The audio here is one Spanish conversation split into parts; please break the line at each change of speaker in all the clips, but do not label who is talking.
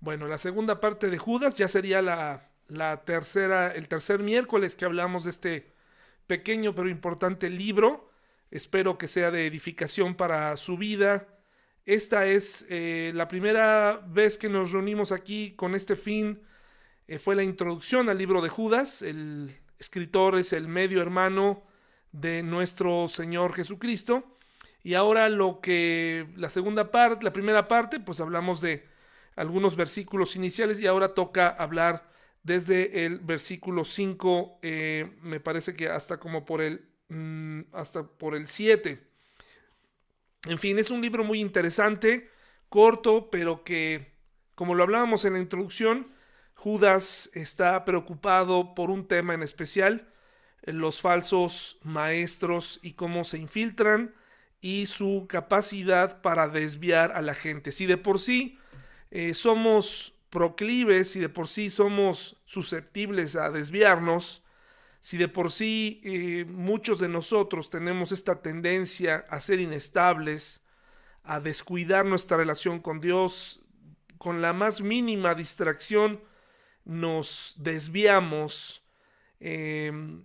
Bueno, la segunda parte de Judas ya sería la, la tercera, el tercer miércoles que hablamos de este pequeño pero importante libro. Espero que sea de edificación para su vida. Esta es eh, la primera vez que nos reunimos aquí con este fin. Eh, fue la introducción al libro de Judas. El escritor es el medio hermano de nuestro Señor Jesucristo. Y ahora lo que la segunda parte, la primera parte, pues hablamos de algunos versículos iniciales y ahora toca hablar desde el versículo 5, eh, me parece que hasta como por el, mm, hasta por el 7. En fin, es un libro muy interesante, corto, pero que, como lo hablábamos en la introducción, Judas está preocupado por un tema en especial, los falsos maestros y cómo se infiltran y su capacidad para desviar a la gente. Si de por sí eh, somos proclives, si de por sí somos susceptibles a desviarnos, si de por sí eh, muchos de nosotros tenemos esta tendencia a ser inestables, a descuidar nuestra relación con Dios, con la más mínima distracción nos desviamos, em,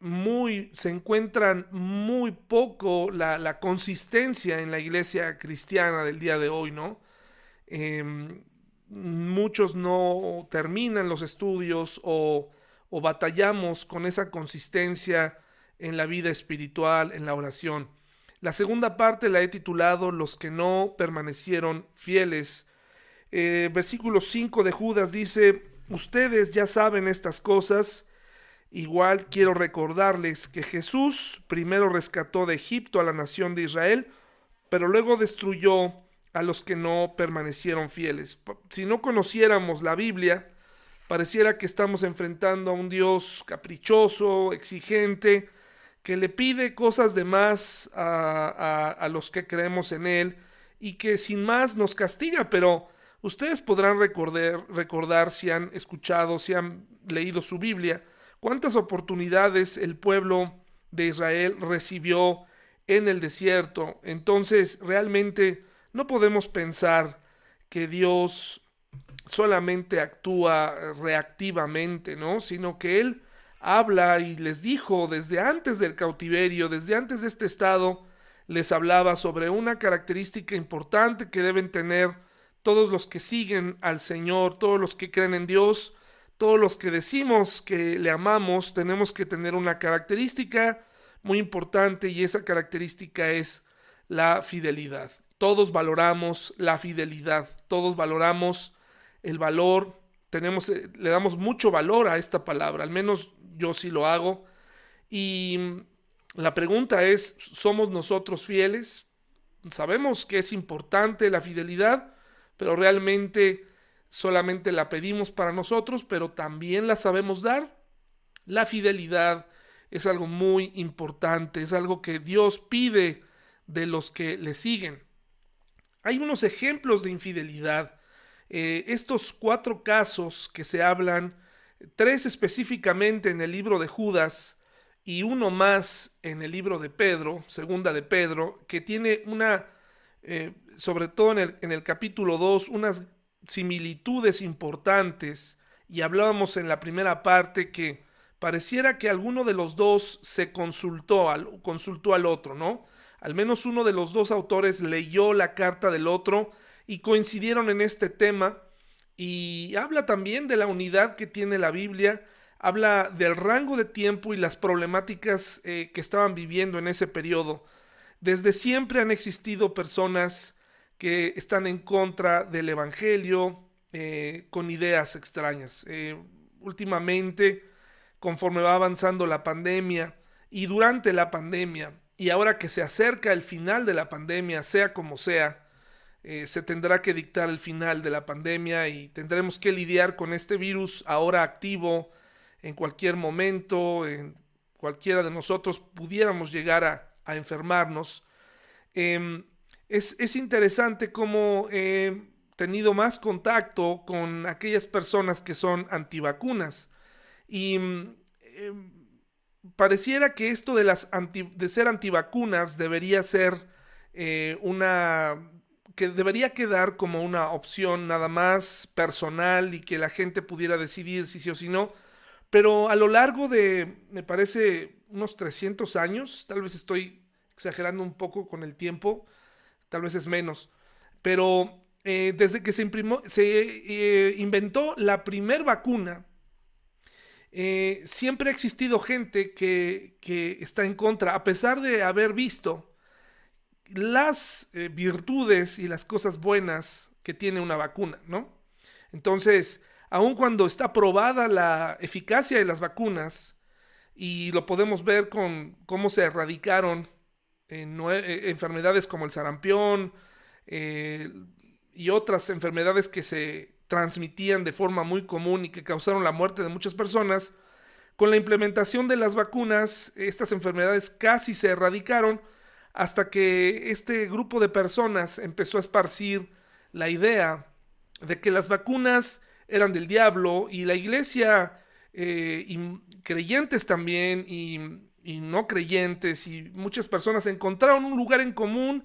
muy, se encuentran muy poco la, consistencia en la iglesia cristiana del día de hoy, ¿no? Em, muchos no terminan los estudios o, o batallamos con esa consistencia en la vida espiritual, en la oración. La segunda parte la he titulado Los que no permanecieron fieles. Eh, versículo 5 de Judas dice, ustedes ya saben estas cosas, igual quiero recordarles que Jesús primero rescató de Egipto a la nación de Israel, pero luego destruyó a los que no permanecieron fieles. Si no conociéramos la Biblia, pareciera que estamos enfrentando a un Dios caprichoso, exigente, que le pide cosas de más a, los que creemos en Él y que sin más nos castiga, pero ustedes podrán recordar, recordar si han escuchado, si han leído su Biblia, cuántas oportunidades el pueblo de Israel recibió en el desierto. Entonces, realmente no podemos pensar que Dios solamente actúa reactivamente, ¿no? Sino que Él habla y les dijo desde antes del cautiverio, desde antes de este estado, les hablaba sobre una característica importante que deben tener todos los que siguen al Señor, todos los que creen en Dios, todos los que decimos que le amamos, tenemos que tener una característica muy importante y esa característica es la fidelidad. Todos valoramos la fidelidad, todos valoramos el valor, tenemos, eh, le damos mucho valor a esta palabra, al menos yo sí lo hago. Y la pregunta es, ¿somos nosotros fieles? Sabemos que es importante la fidelidad, pero realmente solamente la pedimos para nosotros, pero también la sabemos dar. La fidelidad es algo muy importante, es algo que Dios pide de los que le siguen. Hay unos ejemplos de infidelidad. Eh, estos cuatro casos que se hablan, tres específicamente en el libro de Judas y uno más en el libro de Pedro, segunda de Pedro, que tiene una, eh, sobre todo en el, capítulo 2, unas similitudes importantes. Y hablábamos en la primera parte que pareciera que alguno de los dos se consultó al, consultó al otro, ¿no? Al menos uno de los dos autores leyó la carta del otro y coincidieron en este tema. Y habla también de la unidad que tiene la Biblia, habla del rango de tiempo y las problemáticas eh, que estaban viviendo en ese periodo. Desde siempre han existido personas que están en contra del Evangelio eh, con ideas extrañas. Eh, últimamente, conforme va avanzando la pandemia y durante la pandemia, y ahora que se acerca el final de la pandemia, sea como sea, eh, se tendrá que dictar el final de la pandemia y tendremos que lidiar con este virus ahora activo en cualquier momento, en cualquiera de nosotros pudiéramos llegar a, enfermarnos. Em, es, interesante cómo he tenido más contacto con aquellas personas que son antivacunas y em, pareciera que esto de, las de ser antivacunas debería ser eh, una que debería quedar como una opción nada más personal y que la gente pudiera decidir si sí o si no. Pero a lo largo de, me parece, unos 300 años, tal vez estoy exagerando un poco con el tiempo, tal vez es menos, pero eh, desde que se, imprimó, se eh, inventó la primer vacuna, eh, siempre ha existido gente que, que, está en contra, a pesar de haber visto las virtudes y las cosas buenas que tiene una vacuna, ¿no? Entonces, aun cuando está probada la eficacia de las vacunas, y lo podemos ver con cómo se erradicaron eh, enfermedades como el sarampión eh, y otras enfermedades que se transmitían de forma muy común y que causaron la muerte de muchas personas, con la implementación de las vacunas, estas enfermedades casi se erradicaron hasta que este grupo de personas empezó a esparcir la idea de que las vacunas eran del diablo y la iglesia, eh, y creyentes también, y y no creyentes y muchas personas encontraron un lugar en común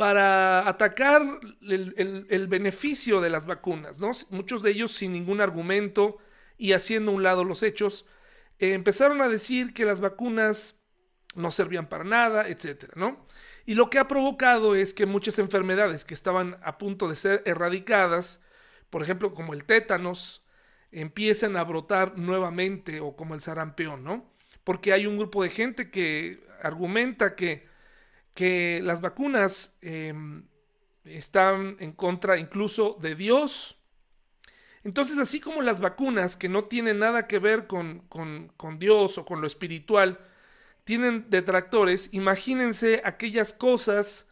para atacar el, beneficio de las vacunas, ¿no? Muchos de ellos sin ningún argumento y haciendo a un lado los hechos, eh, empezaron a decir que las vacunas no servían para nada, etcétera, ¿no? Y lo que ha provocado es que muchas enfermedades que estaban a punto de ser erradicadas, por ejemplo, como el tétanos, empiecen a brotar nuevamente o como el sarampión, ¿no? porque hay un grupo de gente que argumenta que, que las vacunas em, están en contra incluso de Dios. Entonces, así como las vacunas que no tienen nada que ver con, con Dios o con lo espiritual, tienen detractores, imagínense aquellas cosas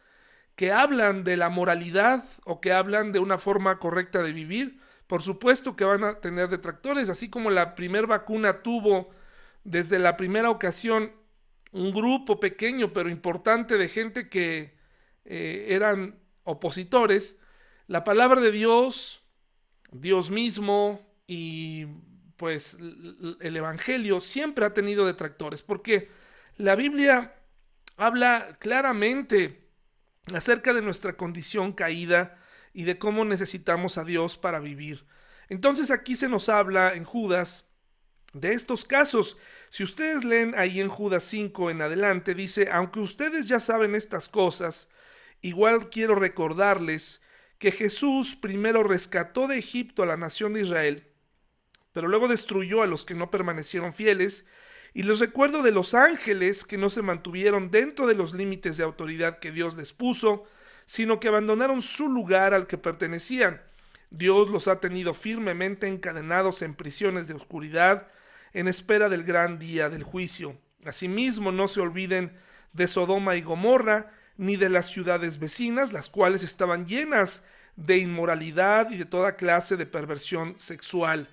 que hablan de la moralidad o que hablan de una forma correcta de vivir. Por supuesto que van a tener detractores, así como la primera vacuna tuvo desde la primera ocasión un grupo pequeño pero importante de gente que eh, eran opositores, la palabra de Dios, Dios mismo y pues el Evangelio siempre ha tenido detractores, porque la Biblia habla claramente acerca de nuestra condición caída y de cómo necesitamos a Dios para vivir. Entonces aquí se nos habla en Judas de estos casos. Si ustedes leen ahí en Judas 5 en adelante, dice, aunque ustedes ya saben estas cosas, igual quiero recordarles que Jesús primero rescató de Egipto a la nación de Israel, pero luego destruyó a los que no permanecieron fieles, y les recuerdo de los ángeles que no se mantuvieron dentro de los límites de autoridad que Dios les puso, sino que abandonaron su lugar al que pertenecían. Dios los ha tenido firmemente encadenados en prisiones de oscuridad, en espera del gran día del juicio. Asimismo, no se olviden de Sodoma y Gomorra, ni de las ciudades vecinas, las cuales estaban llenas de inmoralidad y de toda clase de perversión sexual.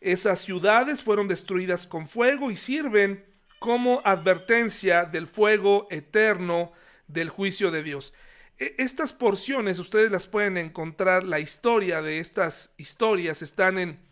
Esas ciudades fueron destruidas con fuego y sirven como advertencia del fuego eterno del juicio de Dios. E, estas porciones ustedes las pueden encontrar, la historia de estas historias están en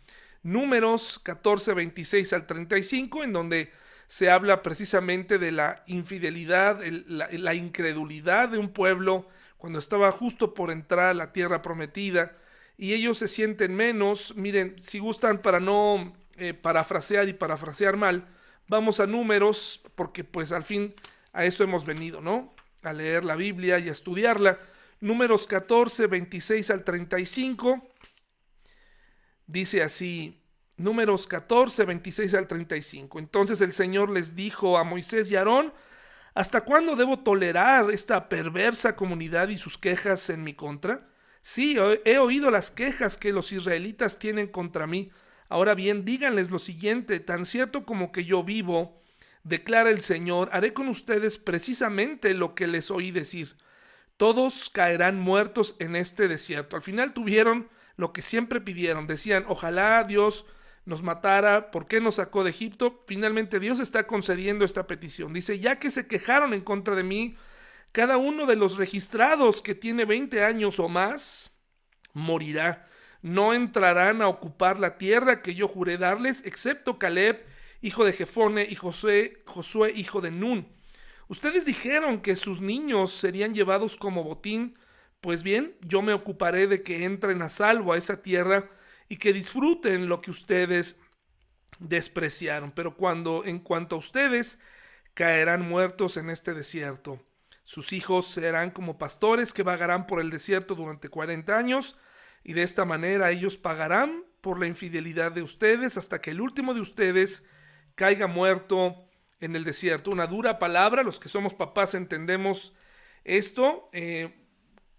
Números 14, 26 al 35, en donde se habla precisamente de la infidelidad, la, incredulidad de un pueblo cuando estaba justo por entrar a la tierra prometida y ellos se sienten menos. Miren, si gustan para no eh, parafrasear y parafrasear mal, vamos a números porque pues al fin a eso hemos venido, ¿no? A leer la Biblia y a estudiarla. Números 14, 26 al 35 Dice así, números 14, 26 al 35. Entonces el Señor les dijo a Moisés y Aarón, ¿hasta cuándo debo tolerar esta perversa comunidad y sus quejas en mi contra? Sí, he oído las quejas que los israelitas tienen contra mí. Ahora bien, díganles lo siguiente, tan cierto como que yo vivo, declara el Señor, haré con ustedes precisamente lo que les oí decir. Todos caerán muertos en este desierto. Al final tuvieron lo que siempre pidieron. Decían, ojalá Dios nos matara, ¿por qué nos sacó de Egipto? Finalmente Dios está concediendo esta petición. Dice, ya que se quejaron en contra de mí, cada uno de los registrados que tiene 20 años o más, morirá. No entrarán a ocupar la tierra que yo juré darles, excepto Caleb, hijo de Jefone, y Josué, Josué, hijo de Nun. Ustedes dijeron que sus niños serían llevados como botín Pues bien, yo me ocuparé de que entren a salvo a esa tierra y que disfruten lo que ustedes despreciaron. Pero cuando, en cuanto a ustedes, caerán muertos en este desierto. Sus hijos serán como pastores que vagarán por el desierto durante 40 años, y de esta manera ellos pagarán por la infidelidad de ustedes hasta que el último de ustedes caiga muerto en el desierto. Una dura palabra, los que somos papás entendemos esto. Eh,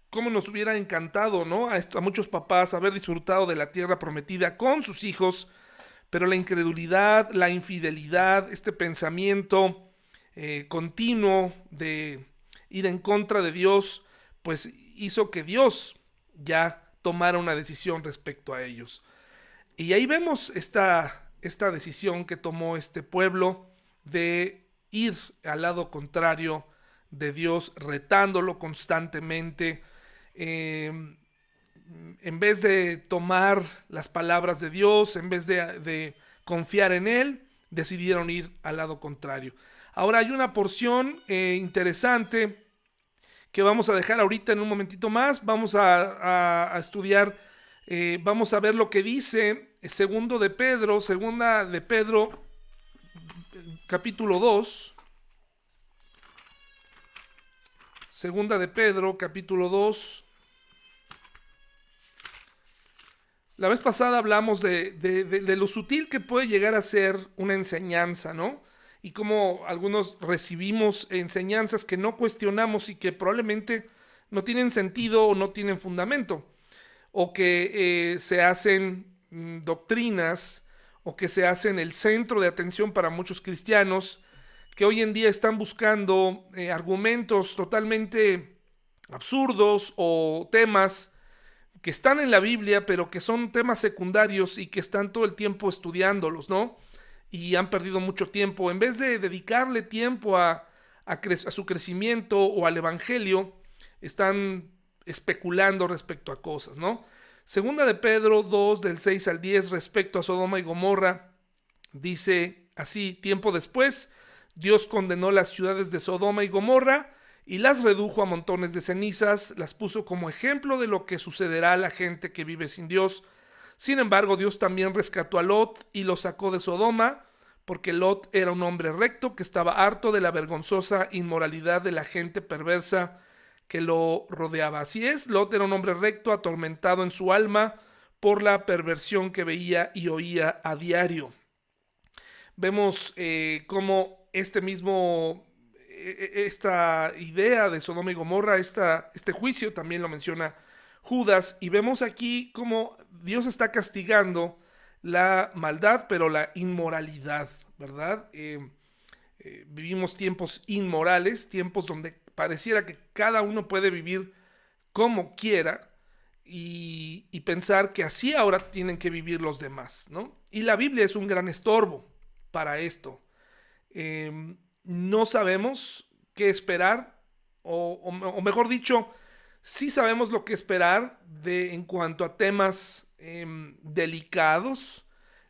cómo nos hubiera encantado, ¿no? A, a, muchos papás haber disfrutado de la tierra prometida con sus hijos, pero la incredulidad, la infidelidad, este pensamiento eh, continuo de ir en contra de Dios, pues hizo que Dios ya tomara una decisión respecto a ellos. Y ahí vemos esta, esta decisión que tomó este pueblo de ir al lado contrario de Dios, retándolo constantemente. Em, en vez de tomar las palabras de Dios, en vez de, confiar en Él, decidieron ir al lado contrario. Ahora hay una porción eh, interesante que vamos a dejar ahorita en un momentito más. Vamos a, estudiar, eh, vamos a ver lo que dice segundo de Pedro, segunda de Pedro, capítulo 2. Segunda de Pedro, capítulo 2. La vez pasada hablamos de, de, lo sutil que puede llegar a ser una enseñanza, ¿no? Y cómo algunos recibimos enseñanzas que no cuestionamos y que probablemente no tienen sentido o no tienen fundamento, o que eh, se hacen Mm, doctrinas o que se hacen el centro de atención para muchos cristianos que hoy en día están buscando eh, argumentos totalmente absurdos o temas que están en la Biblia, pero que son temas secundarios y que están todo el tiempo estudiándolos, ¿no? Y han perdido mucho tiempo. En vez de dedicarle tiempo a, a su crecimiento o al Evangelio, están especulando respecto a cosas, ¿no? Segunda de Pedro 2 del 6 al 10 respecto a Sodoma y Gomorra dice así, tiempo después, Dios condenó las ciudades de Sodoma y Gomorra y las redujo a montones de cenizas, las puso como ejemplo de lo que sucederá a la gente que vive sin Dios. Sin embargo, Dios también rescató a Lot y lo sacó de Sodoma, porque Lot era un hombre recto que estaba harto de la vergonzosa inmoralidad de la gente perversa que lo rodeaba. Así es, Lot era un hombre recto, atormentado en su alma por la perversión que veía y oía a diario. Vemos eh, cómo este mismo, esta idea de Sodoma y Gomorra, esta, este juicio también lo menciona Judas, y vemos aquí cómo Dios está castigando la maldad, pero la inmoralidad, ¿verdad? Eh, eh, vivimos tiempos inmorales, tiempos donde pareciera que cada uno puede vivir como quiera y, pensar que así ahora tienen que vivir los demás, ¿no? Y la Biblia es un gran estorbo para esto. Em, no sabemos qué esperar, o, mejor dicho, sí sabemos lo que esperar de, en cuanto a temas em, delicados.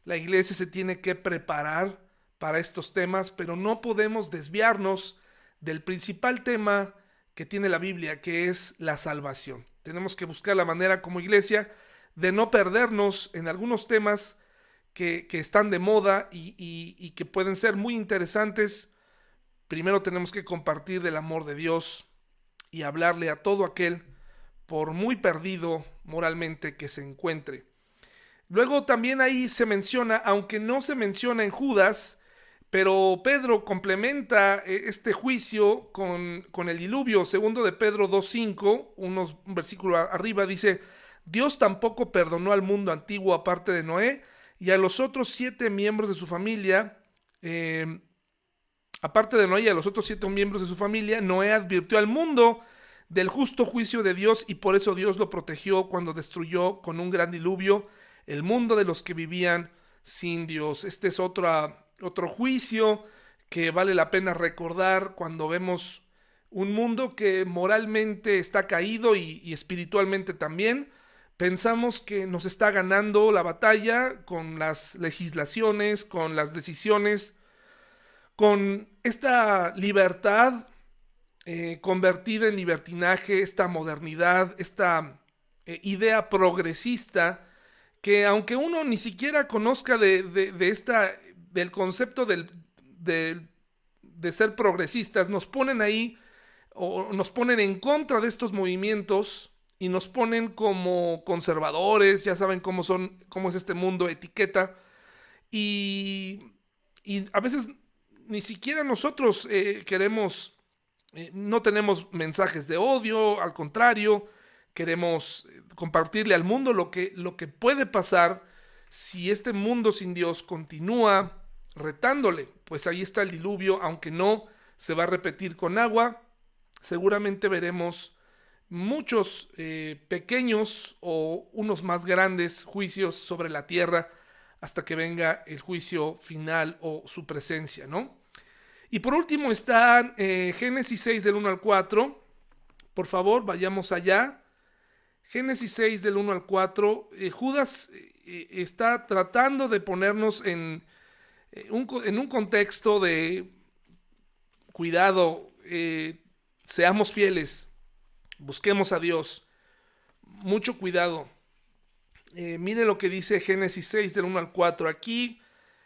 La iglesia se tiene que preparar para estos temas, pero no podemos desviarnos del principal tema que tiene la Biblia, que es la salvación. Tenemos que buscar la manera como iglesia de no perdernos en algunos temas que, están de moda y, y que pueden ser muy interesantes. Primero tenemos que compartir del amor de Dios y hablarle a todo aquel, por muy perdido moralmente que se encuentre. Luego también ahí se menciona, aunque no se menciona en Judas, pero Pedro complementa eh, este juicio con, el diluvio. Segundo de Pedro 2.5, unos, un versículo arriba, dice, Dios tampoco perdonó al mundo antiguo aparte de Noé y a los otros siete miembros de su familia, em, aparte de Noé y a los otros siete miembros de su familia, Noé advirtió al mundo del justo juicio de Dios y por eso Dios lo protegió cuando destruyó con un gran diluvio el mundo de los que vivían sin Dios. Este es otra otro juicio que vale la pena recordar cuando vemos un mundo que moralmente está caído y, espiritualmente también. Pensamos que nos está ganando la batalla con las legislaciones, con las decisiones, con esta libertad eh, convertida en libertinaje, esta modernidad, esta eh, idea progresista, que aunque uno ni siquiera conozca de, esta, del concepto de ser progresistas, nos ponen ahí o nos ponen en contra de estos movimientos y nos ponen como conservadores, ya saben cómo son, cómo es este mundo, etiqueta, y, a veces ni siquiera nosotros eh, queremos, eh, no tenemos mensajes de odio, al contrario, queremos eh, compartirle al mundo lo que, lo que puede pasar si este mundo sin Dios continúa retándole. Pues ahí está el diluvio, aunque no se va a repetir con agua, seguramente veremos muchos eh, pequeños o unos más grandes juicios sobre la tierra hasta que venga el juicio final o su presencia, ¿no? Y por último está eh, Génesis 6 del 1 al 4. Por favor, vayamos allá. Génesis 6 del 1 al 4. Eh, Judas está tratando de ponernos en un, en un contexto de cuidado, seamos fieles, Busquemos a Dios. Mucho cuidado. Eh, mire lo que dice Génesis 6 del 1 al 4. Aquí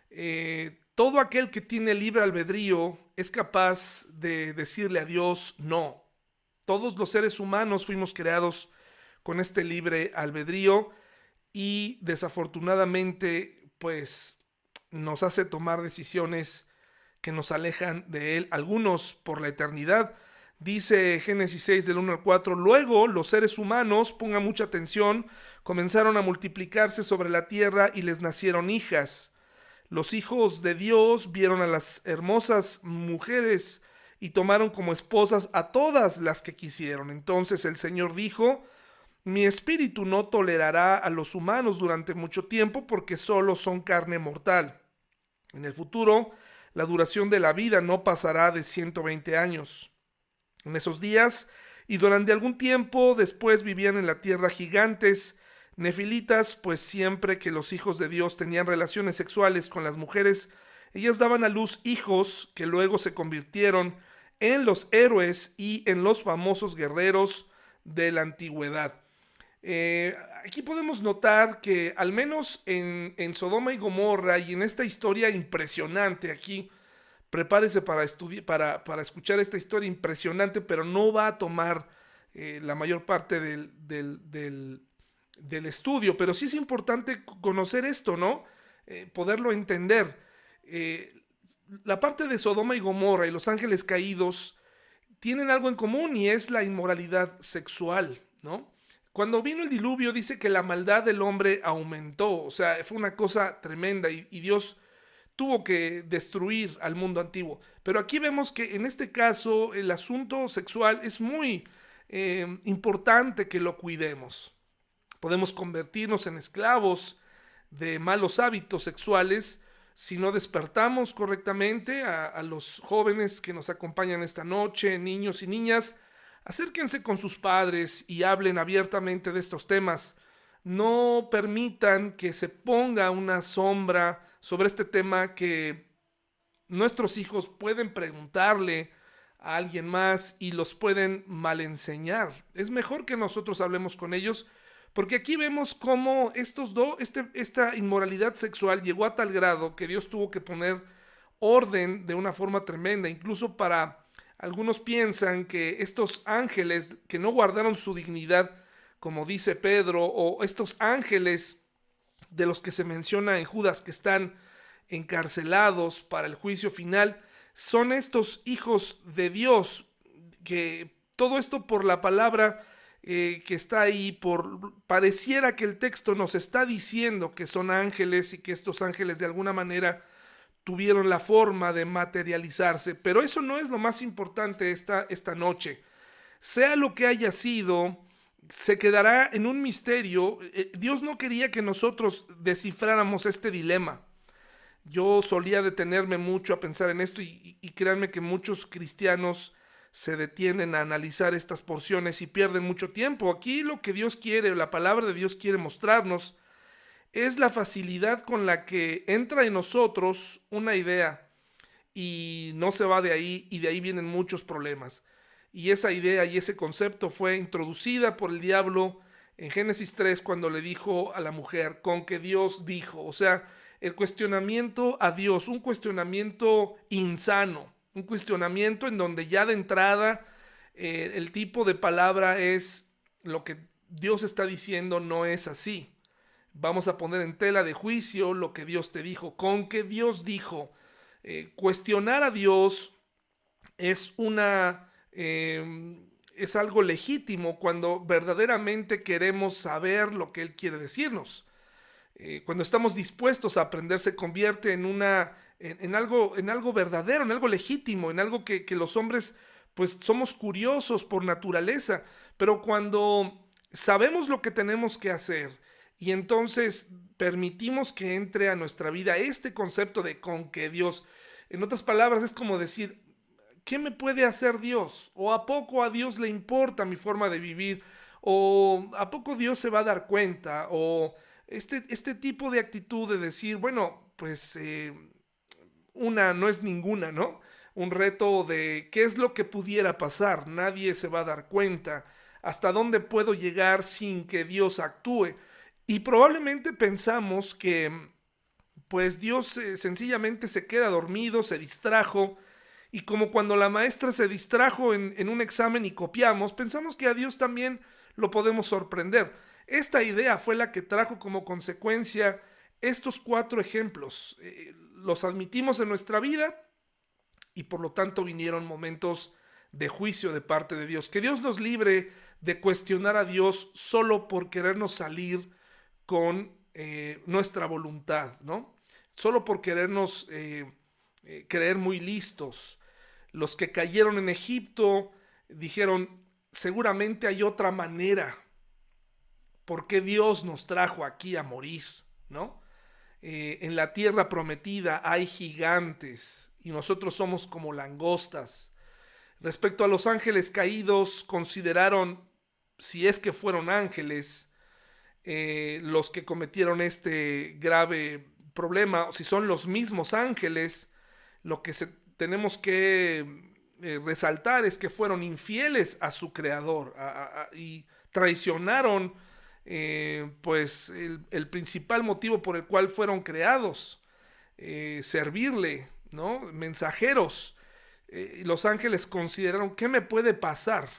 eh, todo aquel que tiene libre albedrío es capaz de decirle a Dios no. Todos los seres humanos fuimos creados con este libre albedrío y desafortunadamente pues nos hace tomar decisiones que nos alejan de él, algunos por la eternidad, Dice Génesis 6 del 1 al 4, luego los seres humanos, ponga mucha atención, comenzaron a multiplicarse sobre la tierra y les nacieron hijas. Los hijos de Dios vieron a las hermosas mujeres y tomaron como esposas a todas las que quisieron. Entonces el Señor dijo, mi espíritu no tolerará a los humanos durante mucho tiempo porque solo son carne mortal. En el futuro, la duración de la vida no pasará de 120 años. En esos días y durante algún tiempo después vivían en la tierra gigantes, nefilitas, pues siempre que los hijos de Dios tenían relaciones sexuales con las mujeres, ellas daban a luz hijos que luego se convirtieron en los héroes y en los famosos guerreros de la antigüedad. Eh, aquí podemos notar que al menos en, en Sodoma y Gomorra y en esta historia impresionante aquí, prepárese para, para, para escuchar esta historia impresionante, pero no va a tomar eh, la mayor parte del, del, estudio. Pero sí es importante conocer esto, ¿no? Eh, poderlo entender. Eh, la parte de Sodoma y Gomorra y los ángeles caídos tienen algo en común y es la inmoralidad sexual, ¿no? Cuando vino el diluvio dice que la maldad del hombre aumentó, o sea, fue una cosa tremenda y, y Dios tuvo que destruir al mundo antiguo. Pero aquí vemos que en este caso el asunto sexual es muy eh, importante que lo cuidemos. Podemos convertirnos en esclavos de malos hábitos sexuales si no despertamos correctamente a, los jóvenes que nos acompañan esta noche, niños y niñas. Acérquense con sus padres y hablen abiertamente de estos temas. No permitan que se ponga una sombra sobre este tema que nuestros hijos pueden preguntarle a alguien más y los pueden mal enseñar. Es mejor que nosotros hablemos con ellos porque aquí vemos cómo estos dos, este, esta inmoralidad sexual llegó a tal grado que Dios tuvo que poner orden de una forma tremenda, incluso para algunos piensan que estos ángeles que no guardaron su dignidad, como dice Pedro, o estos ángeles de los que se menciona en Judas que están encarcelados para el juicio final, son estos hijos de Dios, que todo esto por la palabra eh, que está ahí, por pareciera que el texto nos está diciendo que son ángeles y que estos ángeles de alguna manera tuvieron la forma de materializarse, pero eso no es lo más importante esta, esta noche. Sea lo que haya sido, se quedará en un misterio. Eh, Dios no quería que nosotros descifráramos este dilema. Yo solía detenerme mucho a pensar en esto y, créanme que muchos cristianos se detienen a analizar estas porciones y pierden mucho tiempo. Aquí lo que Dios quiere, la palabra de Dios quiere mostrarnos, es la facilidad con la que entra en nosotros una idea y no se va de ahí y de ahí vienen muchos problemas. y esa idea y ese concepto fue introducida por el diablo en Génesis 3 cuando le dijo a la mujer, con que Dios dijo, o sea, el cuestionamiento a Dios, un cuestionamiento insano, un cuestionamiento en donde ya de entrada eh, el tipo de palabra es lo que Dios está diciendo no es así. Vamos a poner en tela de juicio lo que Dios te dijo, con que Dios dijo. Eh, cuestionar a Dios es una... Em, es algo legítimo cuando verdaderamente queremos saber lo que Él quiere decirnos. Eh, cuando estamos dispuestos a aprender, se convierte en una en, algo, en algo verdadero, en algo legítimo, en algo que, que los hombres pues somos curiosos por naturaleza. Pero cuando sabemos lo que tenemos que hacer y entonces permitimos que entre a nuestra vida este concepto de con que Dios, en otras palabras, es como decir, ¿qué me puede hacer Dios? ¿O a poco a Dios le importa mi forma de vivir? ¿O a poco Dios se va a dar cuenta? ¿O este, este tipo de actitud de decir, bueno, pues eh, una no es ninguna, ¿no? Un reto de qué es lo que pudiera pasar, nadie se va a dar cuenta, hasta dónde puedo llegar sin que Dios actúe. Y probablemente pensamos que pues Dios eh, sencillamente se queda dormido, se distrajo, y como cuando la maestra se distrajo en, un examen y copiamos, pensamos que a Dios también lo podemos sorprender. Esta idea fue la que trajo como consecuencia estos cuatro ejemplos. Eh, los admitimos en nuestra vida y por lo tanto vinieron momentos de juicio de parte de Dios. Que Dios nos libre de cuestionar a Dios solo por querernos salir con eh, nuestra voluntad, ¿no? Solo por querernos eh, creer muy listos. Los que cayeron en Egipto dijeron, seguramente hay otra manera. ¿Por qué Dios nos trajo aquí a morir? ¿No? Eh, en la tierra prometida hay gigantes y nosotros somos como langostas. Respecto a los ángeles caídos, consideraron, si es que fueron ángeles, eh, los que cometieron este grave problema, si son los mismos ángeles, lo que tenemos que eh, resaltar es que fueron infieles a su creador y traicionaron eh, pues el, principal motivo por el cual fueron creados, eh, servirle, ¿no? Mensajeros. los ángeles consideraron, ¿qué me puede pasar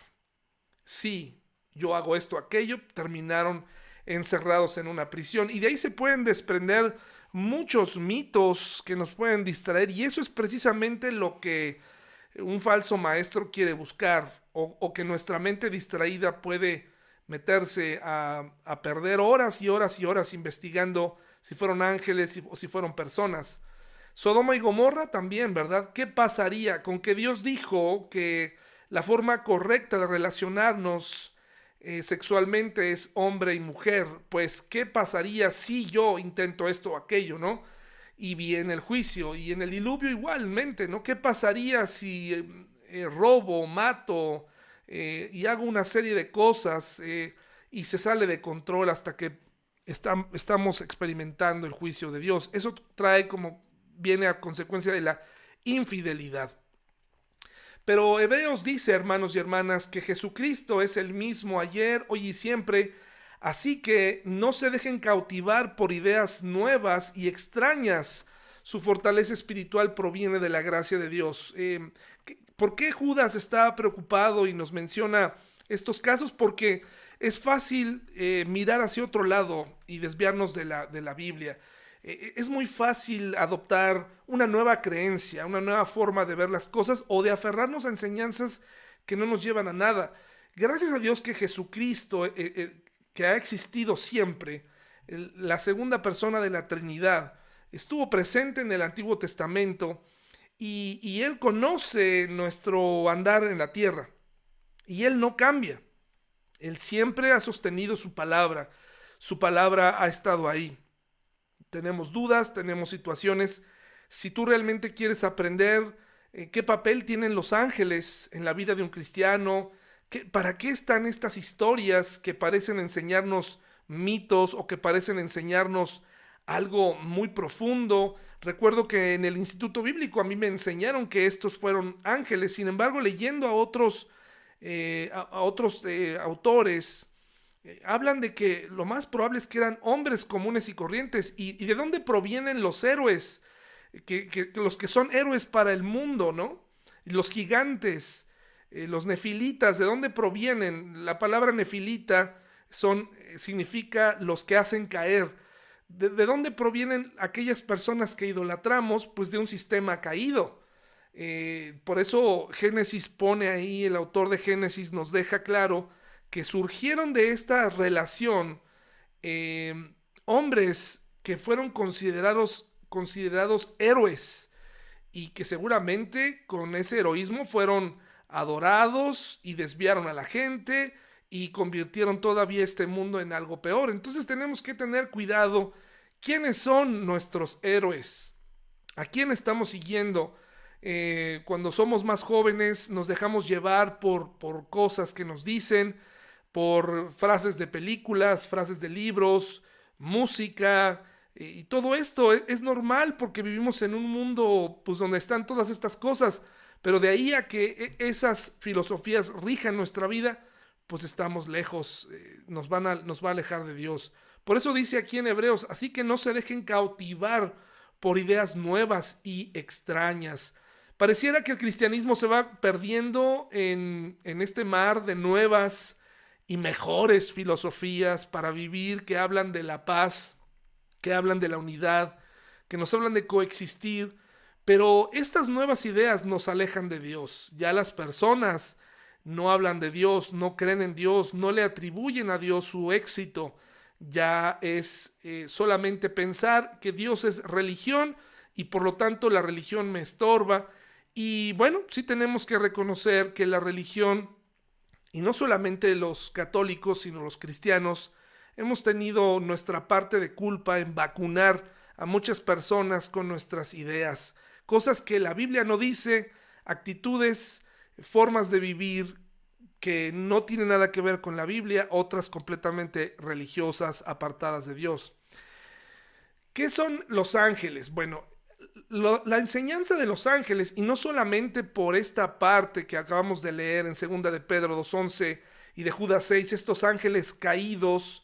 si yo hago esto, aquello? Terminaron encerrados en una prisión. Y de ahí se pueden desprender muchos mitos que nos pueden distraer y eso es precisamente lo que un falso maestro quiere buscar o, que nuestra mente distraída puede meterse a, perder horas y horas y horas investigando si fueron ángeles o si fueron personas. Sodoma y Gomorra también, ¿verdad? ¿Qué pasaría con que Dios dijo que la forma correcta de relacionarnos eh, sexualmente es hombre y mujer, pues ¿qué pasaría si yo intento esto o aquello, no? Y viene el juicio, y en el diluvio igualmente, ¿no? ¿Qué pasaría si eh, robo, mato y hago una serie de cosas y se sale de control hasta que estamos experimentando el juicio de Dios? Eso trae como, viene a consecuencia de la infidelidad. Pero Hebreos dice, hermanos y hermanas, que Jesucristo es el mismo ayer, hoy y siempre, así que no se dejen cautivar por ideas nuevas y extrañas. Su fortaleza espiritual proviene de la gracia de Dios. Eh, ¿Por qué Judas está preocupado y nos menciona estos casos? Porque es fácil eh, mirar hacia otro lado y desviarnos de la, de la Biblia. Eh, es muy fácil adoptar una nueva creencia, una nueva forma de ver las cosas o de aferrarnos a enseñanzas que no nos llevan a nada. Gracias a Dios que Jesucristo, eh, eh, que ha existido siempre, la segunda persona de la Trinidad, estuvo presente en el Antiguo Testamento y, Él conoce nuestro andar en la tierra y Él no cambia. Él siempre ha sostenido su palabra, su palabra ha estado ahí tenemos dudas, tenemos situaciones. Si tú realmente quieres aprender eh, qué papel tienen los ángeles en la vida de un cristiano, ¿para qué están estas historias que parecen enseñarnos mitos o que parecen enseñarnos algo muy profundo? Recuerdo que en el Instituto Bíblico a mí me enseñaron que estos fueron ángeles, sin embargo, leyendo a otros eh, a, otros eh, autores, hablan de que lo más probable es que eran hombres comunes y corrientes. ¿Y, de dónde provienen los héroes? Que, los que son héroes para el mundo, ¿no? Los gigantes, los nefilitas, ¿de dónde provienen? La palabra nefilita son, significa los que hacen caer. ¿De, dónde provienen aquellas personas que idolatramos? Pues de un sistema caído. Eh, por eso Génesis pone ahí, el autor de Génesis nos deja claro que surgieron de esta relación eh, hombres que fueron considerados, considerados héroes y que seguramente con ese heroísmo fueron adorados y desviaron a la gente y convirtieron todavía este mundo en algo peor. Entonces tenemos que tener cuidado quiénes son nuestros héroes, a quién estamos siguiendo. Eh, cuando somos más jóvenes nos dejamos llevar por, por cosas que nos dicen, por frases de películas, frases de libros, música, y todo esto es, normal porque vivimos en un mundo pues, donde están todas estas cosas, pero de ahí a que e, esas filosofías rijan nuestra vida, pues estamos lejos, eh, nos, van a, nos va a alejar de Dios. Por eso dice aquí en Hebreos, así que no se dejen cautivar por ideas nuevas y extrañas. Pareciera que el cristianismo se va perdiendo en, en este mar de nuevas y mejores filosofías para vivir que hablan de la paz, que hablan de la unidad, que nos hablan de coexistir, pero estas nuevas ideas nos alejan de Dios. Ya las personas no hablan de Dios, no creen en Dios, no le atribuyen a Dios su éxito. Ya es eh, solamente pensar que Dios es religión y por lo tanto la religión me estorba. Y bueno, sí tenemos que reconocer que la religión, y no solamente los católicos, sino los cristianos, hemos tenido nuestra parte de culpa en vacunar a muchas personas con nuestras ideas, cosas que la Biblia no dice, actitudes formas de vivir que no tienen nada que ver con la Biblia, otras completamente religiosas, apartadas de Dios. ¿Qué son los ángeles? Bueno, la enseñanza de los ángeles, y no solamente por esta parte que acabamos de leer en 2 de Pedro 2.11 y de Judas 6, estos ángeles caídos,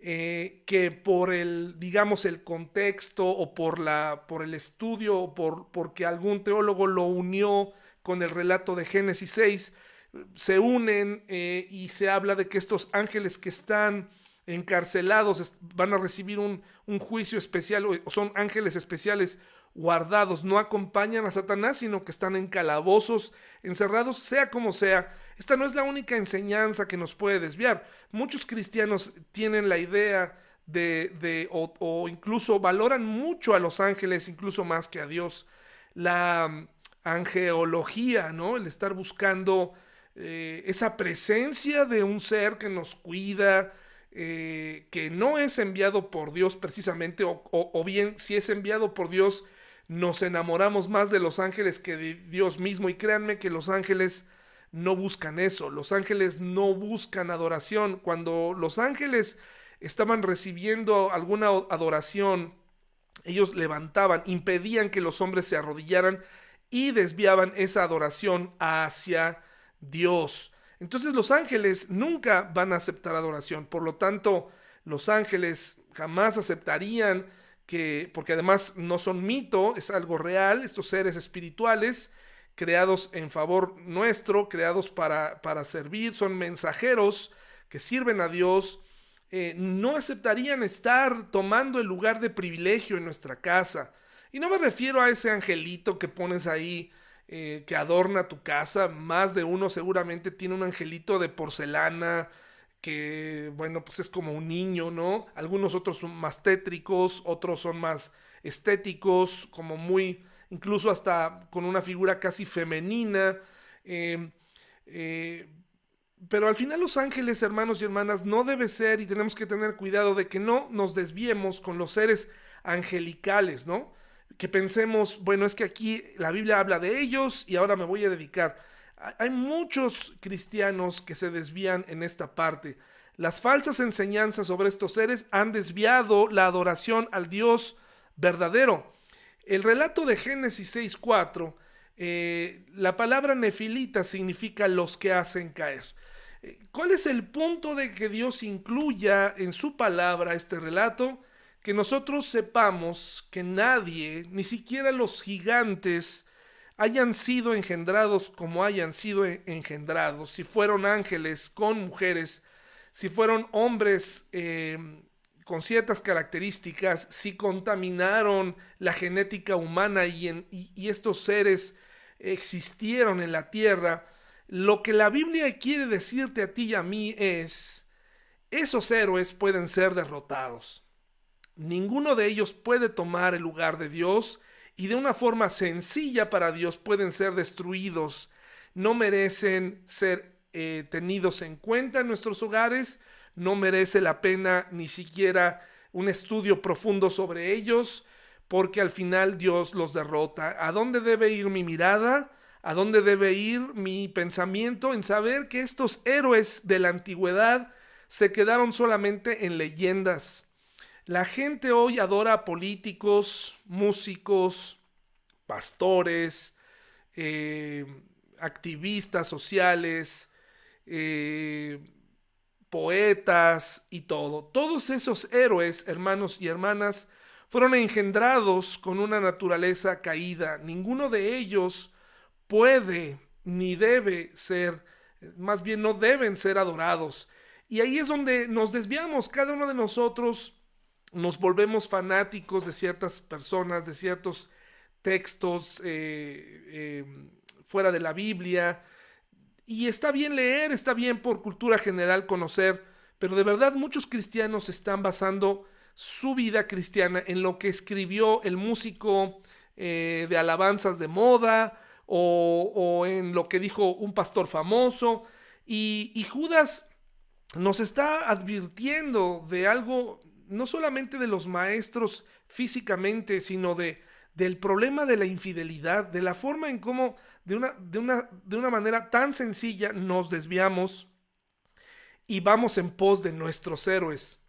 eh, que por el, digamos, el contexto o por, la, por el estudio o por, porque algún teólogo lo unió con el relato de Génesis 6, se unen eh, y se habla de que estos ángeles que están encarcelados van a recibir un, juicio especial o son ángeles especiales guardados, no acompañan a Satanás, sino que están en calabozos, encerrados, sea como sea. Esta no es la única enseñanza que nos puede desviar. Muchos cristianos tienen la idea de, de o incluso valoran mucho a los ángeles, incluso más que a Dios. La, angeología, ¿no? El estar buscando eh, esa presencia de un ser que nos cuida, eh, que no es enviado por Dios precisamente, o, bien si es enviado por Dios, nos enamoramos más de los ángeles que de Dios mismo. Y créanme que los ángeles no buscan eso, los ángeles no buscan adoración. Cuando los ángeles estaban recibiendo alguna adoración, ellos levantaban, impedían que los hombres se arrodillaran y desviaban esa adoración hacia Dios. Entonces los ángeles nunca van a aceptar adoración. Por lo tanto, los ángeles jamás aceptarían que, porque además no son mito, es algo real, estos seres espirituales creados en favor nuestro, creados para, para servir, son mensajeros que sirven a Dios, eh, no aceptarían estar tomando el lugar de privilegio en nuestra casa. Y no me refiero a ese angelito que pones ahí eh, que adorna tu casa. Más de uno seguramente tiene un angelito de porcelana que, bueno, pues es como un niño, ¿no? Algunos otros son más tétricos, otros son más estéticos, como muy, incluso hasta con una figura casi femenina. Em, eh, pero al final los ángeles, hermanos y hermanas, no debe ser y tenemos que tener cuidado de que no nos desviemos con los seres angelicales, ¿no? Que pensemos, bueno, es que aquí la Biblia habla de ellos y ahora me voy a dedicar. Hay muchos cristianos que se desvían en esta parte. Las falsas enseñanzas sobre estos seres han desviado la adoración al Dios verdadero. El relato de Génesis 6.4 Eh, la palabra nefilita significa los que hacen caer. Eh, ¿Cuál es el punto de que Dios incluya en su palabra este relato? Que nosotros sepamos que nadie, ni siquiera los gigantes, hayan sido engendrados como hayan sido engendrados, si fueron ángeles con mujeres, si fueron hombres eh, con ciertas características, si contaminaron la genética humana y, y estos seres existieron en la tierra, lo que la Biblia quiere decirte a ti y a mí es, esos héroes pueden ser derrotados. Ninguno de ellos puede tomar el lugar de Dios y de una forma sencilla para Dios pueden ser destruidos. No merecen ser eh, tenidos en cuenta en nuestros hogares, no merece la pena ni siquiera un estudio profundo sobre ellos, porque al final Dios los derrota. ¿A dónde debe ir mi mirada? ¿A dónde debe ir mi pensamiento? En saber que estos héroes de la antigüedad se quedaron solamente en leyendas. La gente hoy adora a políticos, músicos, pastores, eh, activistas sociales, eh, poetas y todo. Todos esos héroes, hermanos y hermanas, fueron engendrados con una naturaleza caída. Ninguno de ellos puede ni debe ser, más bien no deben ser adorados. Y ahí es donde nos desviamos, cada uno de nosotros nos volvemos fanáticos de ciertas personas, de ciertos textos eh, eh, fuera de la Biblia. Y está bien leer, está bien por cultura general conocer, pero de verdad muchos cristianos están basando su vida cristiana en lo que escribió el músico eh, de alabanzas de moda o, en lo que dijo un pastor famoso. Y, y Judas nos está advirtiendo de algo, no solamente de los maestros físicamente, sino de, del problema de la infidelidad, de la forma en cómo de una, de una, de una manera tan sencilla nos desviamos y vamos en pos de nuestros héroes.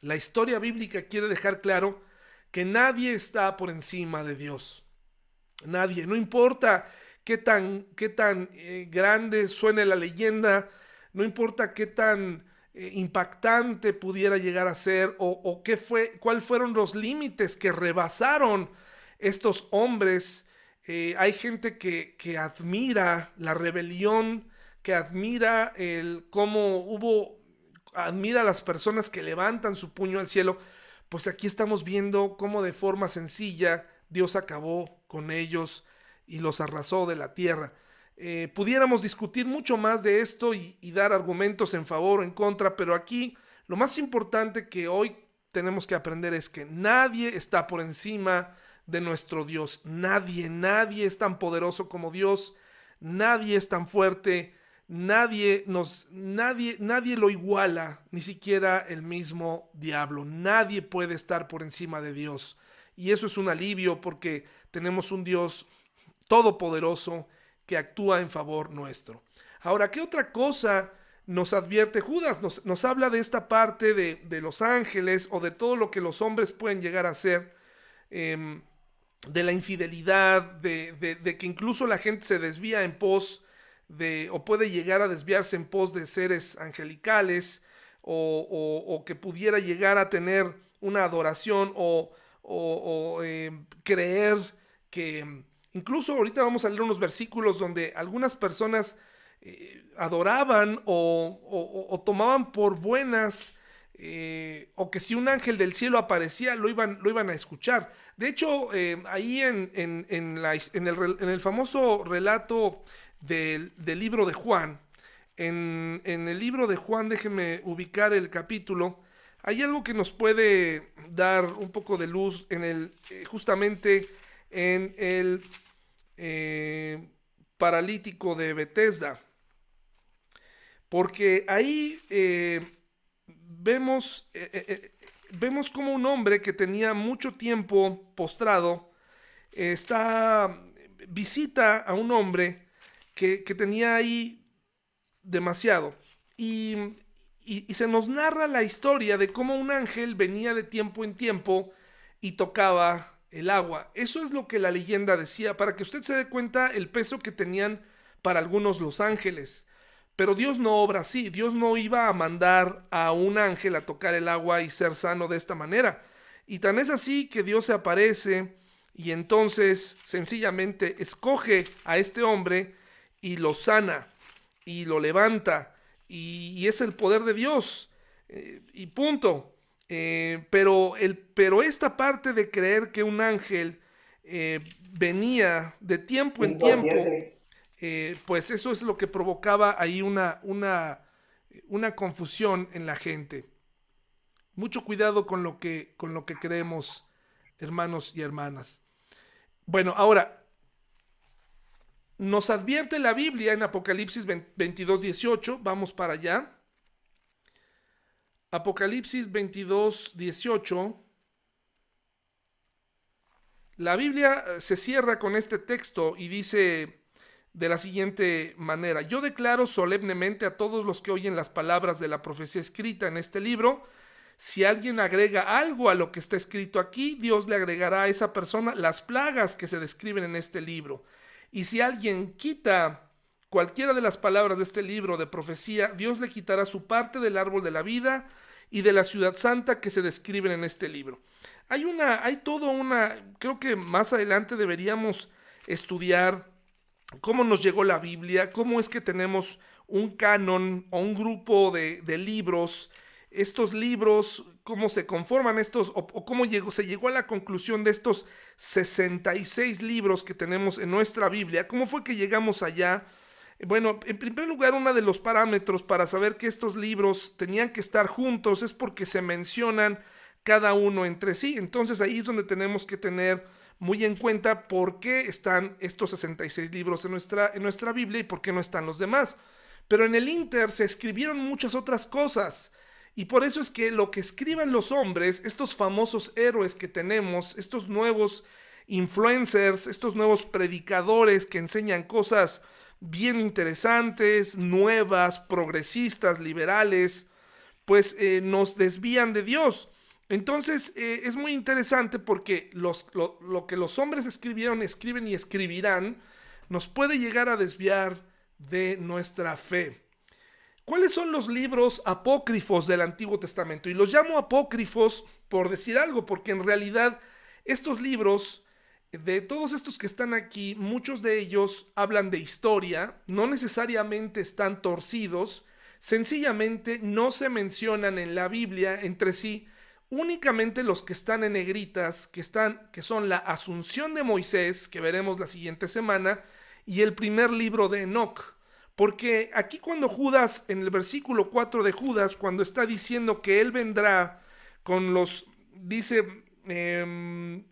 La historia bíblica quiere dejar claro que nadie está por encima de Dios. Nadie, no importa qué tan, qué tan eh, grande suene la leyenda, no importa qué tan eh, impactante pudiera llegar a ser o, qué fue, cuáles fueron los límites que rebasaron estos hombres. Eh, hay gente que, que admira la rebelión, que admira el cómo hubo admira a las personas que levantan su puño al cielo, pues aquí estamos viendo cómo de forma sencilla Dios acabó con ellos y los arrasó de la tierra. Eh, pudiéramos discutir mucho más de esto y, y dar argumentos en favor o en contra, pero aquí lo más importante que hoy tenemos que aprender es que nadie está por encima de nuestro Dios. Nadie, nadie es tan poderoso como Dios. Nadie es tan fuerte nadie nos nadie nadie lo iguala, ni siquiera el mismo diablo. Nadie puede estar por encima de Dios. Y eso es un alivio porque tenemos un Dios todopoderoso que actúa en favor nuestro. Ahora, ¿qué otra cosa nos advierte Judas? Nos, habla de esta parte de, los ángeles o de todo lo que los hombres pueden llegar a ser, em, de la infidelidad, de, de, que incluso la gente se desvía en pos o puede llegar a desviarse en pos de seres angelicales o, que pudiera llegar a tener una adoración o, eh, creer que incluso ahorita vamos a leer unos versículos donde algunas personas eh, adoraban o, tomaban por buenas eh, o que si un ángel del cielo aparecía lo iban, lo iban a escuchar. De hecho, ahí en, en, en, el, en, el, famoso relato del, libro de Juan. En, el libro de Juan, déjeme ubicar el capítulo. Hay algo que nos puede dar un poco de luz en el, eh, justamente en el eh, paralítico de Bethesda. Porque ahí eh, vemos, vemos como un hombre que tenía mucho tiempo postrado está, visita a un hombre que, tenía ahí demasiado. Y, se nos narra la historia de cómo un ángel venía de tiempo en tiempo y tocaba el agua. Eso es lo que la leyenda decía, para que usted se dé cuenta el peso que tenían para algunos los ángeles. Pero Dios no obra así, Dios no iba a mandar a un ángel a tocar el agua y ser sano de esta manera. Y tan es así que Dios se aparece y entonces sencillamente escoge a este hombre y lo sana y lo levanta y, es el poder de Dios eh, y punto. Eh, pero, el, pero esta parte de creer que un ángel eh, venía de tiempo en tiempo, pues eso es lo que provocaba ahí una, una, una confusión en la gente. Mucho cuidado con lo que, con lo que creemos, hermanos y hermanas. Bueno, ahora, nos advierte la Biblia en Apocalipsis 22, 18, vamos para allá. Apocalipsis 22, 18. La Biblia eh, se cierra con este texto y dice de la siguiente manera, yo declaro solemnemente a todos los que oyen las palabras de la profecía escrita en este libro, si alguien agrega algo a lo que está escrito aquí, Dios le agregará a esa persona las plagas que se describen en este libro. Y si alguien quita cualquiera de las palabras de este libro de profecía, Dios le quitará su parte del árbol de la vida y de la ciudad santa que se describen en este libro. Hay una, hay todo una, creo que más adelante deberíamos estudiar cómo nos llegó la Biblia, cómo es que tenemos un canon o un grupo de, libros, estos libros, cómo se conforman estos, o, cómo llegó, se llegó a la conclusión de estos 66 libros que tenemos en nuestra Biblia, cómo fue que llegamos allá, bueno, en primer lugar, uno de los parámetros para saber que estos libros tenían que estar juntos es porque se mencionan cada uno entre sí. Entonces ahí es donde tenemos que tener muy en cuenta por qué están estos 66 libros en nuestra, en nuestra Biblia y por qué no están los demás. Pero en el Inter se escribieron muchas otras cosas. Y por eso es que lo que escriben los hombres, estos famosos héroes que tenemos, estos nuevos influencers, estos nuevos predicadores que enseñan cosas bien interesantes, nuevas, progresistas, liberales, pues eh, nos desvían de Dios. Entonces eh, es muy interesante porque lo, que los hombres escribieron, escriben y escribirán, nos puede llegar a desviar de nuestra fe. ¿Cuáles son los libros apócrifos del Antiguo Testamento? Y los llamo apócrifos por decir algo, porque en realidad estos libros de todos estos que están aquí, muchos de ellos hablan de historia, no necesariamente están torcidos, sencillamente no se mencionan en la Biblia entre sí, únicamente los que están en negritas, que están que son la Asunción de Moisés, que veremos la siguiente semana, y el primer libro de Enoch. Porque aquí cuando Judas, en el versículo 4 de Judas, cuando está diciendo que él vendrá con los, dice, eh,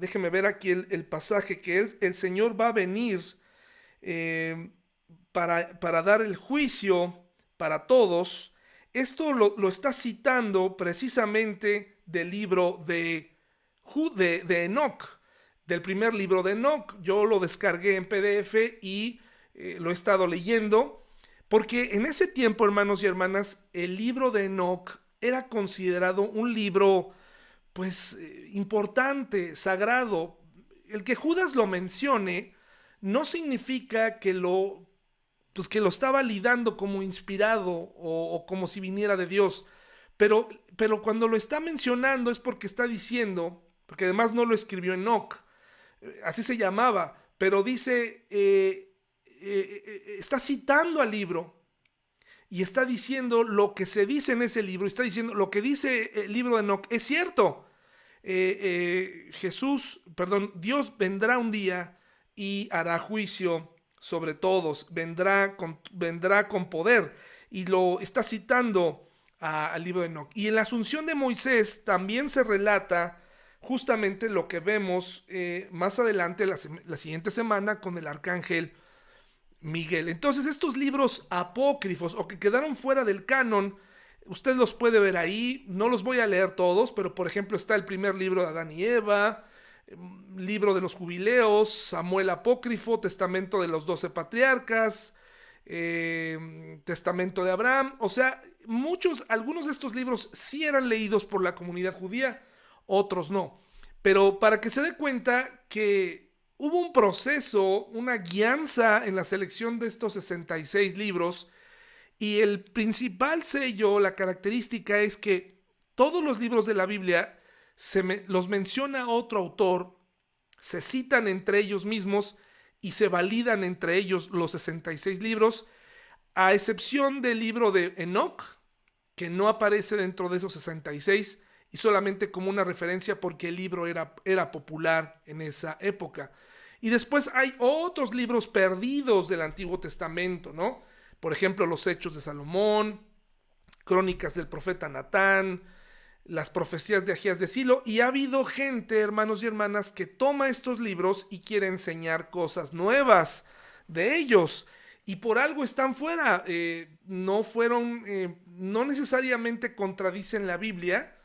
déjeme ver aquí el, pasaje, que el, el, Señor va a venir eh, para, para, dar el juicio para todos. Esto lo, está citando precisamente del libro de, de, de Enoch, del primer libro de Enoch. Yo lo descargué en PDF y eh, lo he estado leyendo, porque en ese tiempo, hermanos y hermanas, el libro de Enoch era considerado un libro pues eh, importante, sagrado. El que Judas lo mencione no significa que lo pues que lo está validando como inspirado o, como si viniera de Dios. Pero, pero cuando lo está mencionando es porque está diciendo, porque además no lo escribió Enoch, eh, así se llamaba, pero dice, eh, está citando al libro y está diciendo lo que se dice en ese libro, está diciendo lo que dice el libro de Enoch es cierto. Eh, eh, Jesús, perdón, Dios vendrá un día y hará juicio sobre todos, vendrá con, vendrá con poder. Y lo está citando al libro de Enoch. Y en la asunción de Moisés también se relata justamente lo que vemos eh, más adelante la, la siguiente semana con el arcángel Miguel. Entonces estos libros apócrifos o que quedaron fuera del canon, Usted los puede ver ahí, no los voy a leer todos, pero por ejemplo está el primer libro de Adán y Eva, em, libro de los jubileos, Samuel Apócrifo, Testamento de los Doce Patriarcas, em, Testamento de Abraham. O sea, muchos, algunos de estos libros sí eran leídos por la comunidad judía, otros no. Pero para que se dé cuenta que hubo un proceso, una guianza en la selección de estos 66 libros, y el principal sello, la característica es que todos los libros de la Biblia se los menciona otro autor, se citan entre ellos mismos y se validan entre ellos los 66 libros, a excepción del libro de Enoch, que no aparece dentro de esos 66 y solamente como una referencia porque el libro era, era popular en esa época. Y después hay otros libros perdidos del Antiguo Testamento, ¿no? Por ejemplo, los Hechos de Salomón, Crónicas del profeta Natán, las profecías de Agías de Silo, y ha habido gente, hermanos y hermanas, que toma estos libros y quiere enseñar cosas nuevas de ellos. Y por algo están fuera. Eh, no fueron, eh, no necesariamente contradicen la Biblia,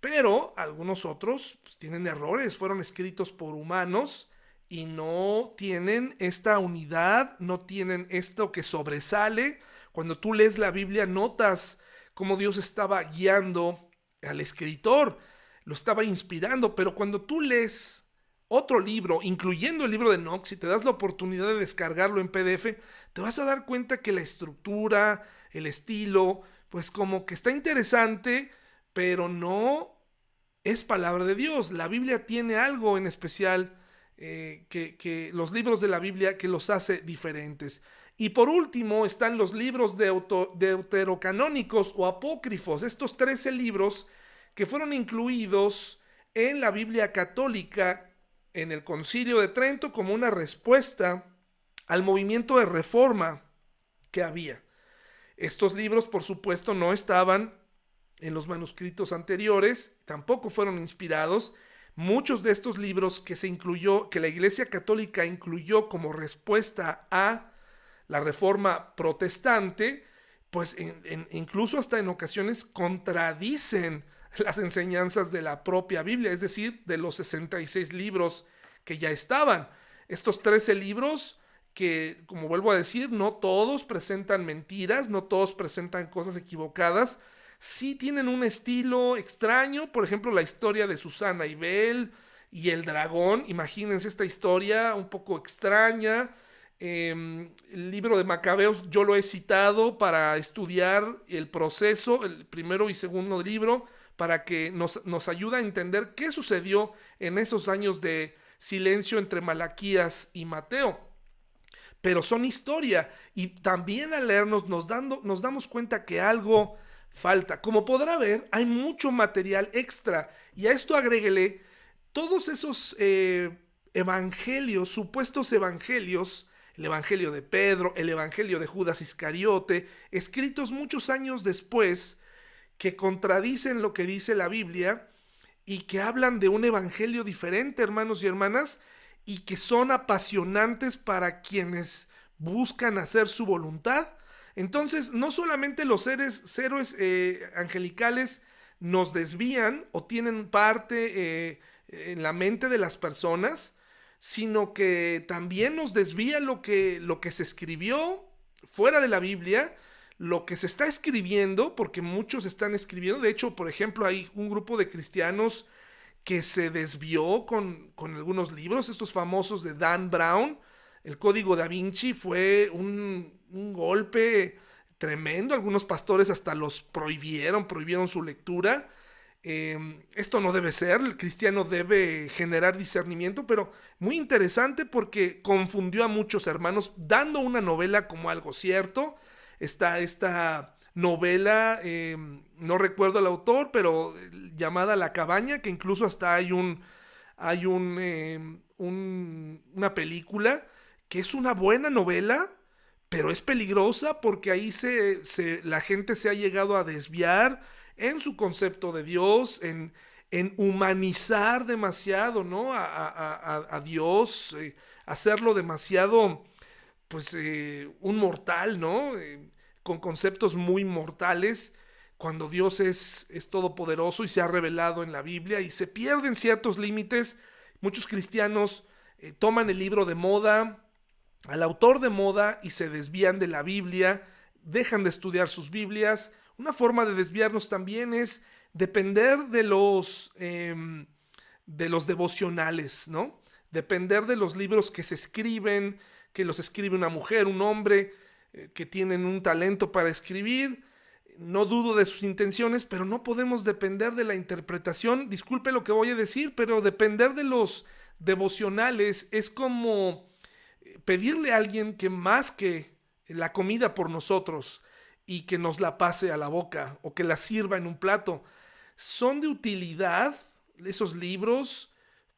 pero algunos otros pues, tienen errores, fueron escritos por humanos y no tienen esta unidad, no tienen esto que sobresale. Cuando tú lees la Biblia notas cómo Dios estaba guiando al escritor, lo estaba inspirando, pero cuando tú lees otro libro, incluyendo el libro de Knox, y te das la oportunidad de descargarlo en PDF, te vas a dar cuenta que la estructura, el estilo, pues como que está interesante, pero no es palabra de Dios. La Biblia tiene algo en especial eh, que, los libros de la Biblia que los hace diferentes. Y por último están los libros deuterocanónicos o apócrifos, estos 13 libros que fueron incluidos en la Biblia católica en el concilio de Trento como una respuesta al movimiento de reforma que había. Estos libros, por supuesto, no estaban en los manuscritos anteriores, tampoco fueron inspirados, Muchos de estos libros que se incluyó, que la Iglesia Católica incluyó como respuesta a la reforma protestante, pues incluso hasta en ocasiones contradicen las enseñanzas de la propia Biblia, es decir, de los 66 libros que ya estaban. Estos 13 libros que, como vuelvo a decir, no todos presentan mentiras, no todos presentan cosas equivocadas, sí tienen un estilo extraño, por ejemplo la historia de Susana y Bel y el dragón, imagínense esta historia un poco extraña. Em, el libro de Macabeos yo lo he citado para estudiar el proceso, el primero y segundo libro, para que nos, nos ayude a entender qué sucedió en esos años de silencio entre Malaquías y Mateo pero son historia. Y también al leernos nos, dando, nos damos cuenta que algo falta. Como podrá ver, hay mucho material extra y a esto agréguele todos esos eh, evangelios, supuestos evangelios, el evangelio de Pedro, el evangelio de Judas Iscariote, escritos muchos años después, que contradicen lo que dice la Biblia y que hablan de un evangelio diferente, hermanos y hermanas, y que son apasionantes para quienes buscan hacer su voluntad entonces, no solamente los seres, seres eh, angelicales nos desvían o tienen parte eh, en la mente de las personas, sino que también nos desvía lo que, lo que se escribió fuera de la Biblia, lo que se está escribiendo, porque muchos están escribiendo. De hecho, por ejemplo, hay un grupo de cristianos que se desvió con, con algunos libros, estos famosos de Dan Brown. El Código da Vinci fue un, un golpe tremendo. Algunos pastores hasta los prohibieron, prohibieron su lectura. Em, esto no debe ser, el cristiano debe generar discernimiento, pero muy interesante porque confundió a muchos hermanos dando una novela como algo cierto. Está esta novela, em, no recuerdo el autor, pero llamada La cabaña, que incluso hasta hay un, hay un, em, un una película que es una buena novela, pero es peligrosa porque ahí se, la gente se ha llegado a desviar en su concepto de Dios, en, humanizar demasiado, ¿no? A, Dios, eh, hacerlo demasiado, pues, eh, un mortal, ¿no? Eh, con conceptos muy mortales, cuando Dios es, es todopoderoso y se ha revelado en la Biblia y se pierden ciertos límites. Muchos cristianos toman el libro de moda, al autor de moda y se desvían de la Biblia, dejan de estudiar sus Biblias. Una forma de desviarnos también es depender de los, em, de los devocionales, ¿no? Depender de los libros que se escriben, que los escribe una mujer, un hombre, eh, que tienen un talento para escribir. No dudo de sus intenciones, pero no podemos depender de la interpretación. Disculpe lo que voy a decir, pero depender de los devocionales es como pedirle a alguien que más que la comida por nosotros y que nos la pase a la boca o que la sirva en un plato. Son de utilidad esos libros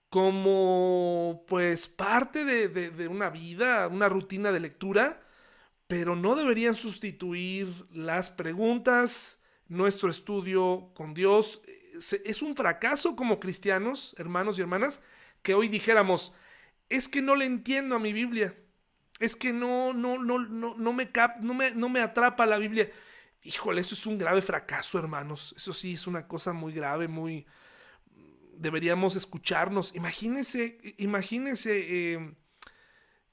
como pues parte de, una vida, una rutina de lectura, pero no deberían sustituir las preguntas, nuestro estudio con Dios. Es un fracaso como cristianos, hermanos y hermanas, que hoy dijéramos, es que no le entiendo a mi Biblia, es que no, no, no, no, no, me, cap, no, me, no me atrapa la Biblia. Híjole, eso es un grave fracaso, hermanos. Eso sí es una cosa muy grave, muy, deberíamos escucharnos. Imagínense, imagínense em,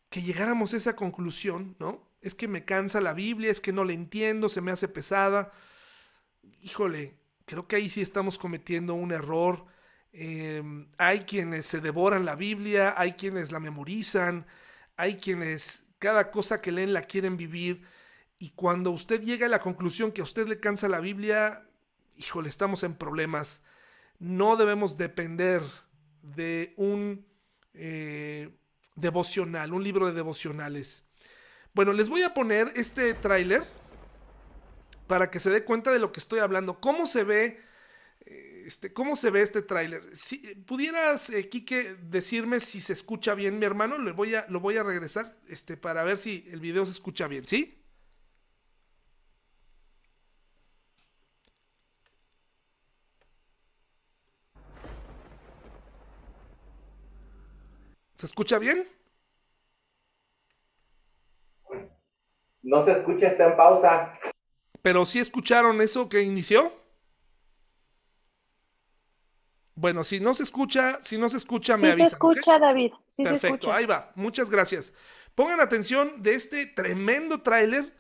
que llegáramos a esa conclusión, ¿no? Es que me cansa la Biblia, es que no la entiendo, se me hace pesada. Híjole, creo que ahí sí estamos cometiendo un error. Em, hay quienes se devoran la Biblia, hay quienes la memorizan, hay quienes cada cosa que leen la quieren vivir. Y cuando usted llega a la conclusión que a usted le cansa la Biblia, híjole, estamos en problemas no debemos depender de un eh, devocional, un libro de devocionales. Bueno, les voy a poner este tráiler para que se dé cuenta de lo que estoy hablando. ¿Cómo se ve? Eh, este, ¿Cómo se ve este tráiler? Si pudieras, eh, Quique, decirme si se escucha bien, mi hermano, le voy a, lo voy a regresar este, para ver si el video se escucha bien, ¿sí? ¿Se escucha bien?
No se escucha, está en pausa.
Pero sí escucharon eso que inició. Bueno, si no se escucha, si no se escucha, me avisan.
Se escucha, David. Sí
Perfecto, ahí va. Muchas gracias. Pongan atención de este tremendo tráiler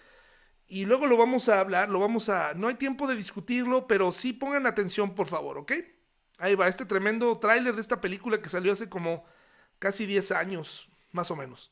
y luego lo vamos a hablar, lo vamos a... No hay tiempo de discutirlo, pero sí pongan atención, por favor, ¿ok? Ahí va, este tremendo tráiler de esta película que salió hace como casi 10 años, más o menos.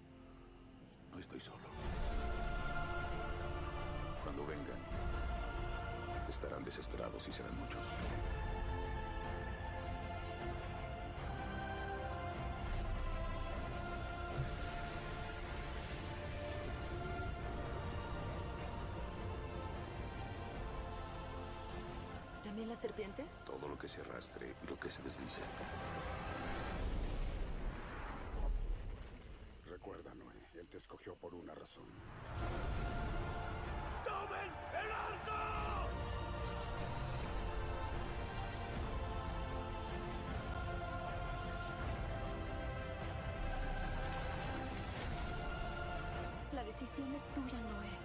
estoy solo. Cuando vengan, estarán desesperados y serán muchos.
¿También las serpientes?
Todo lo que se arrastre y lo que se deslice. Recuerda, Noé, él te escogió por una razón. ¡Tomen el arco!
La decisión es tuya, Noé.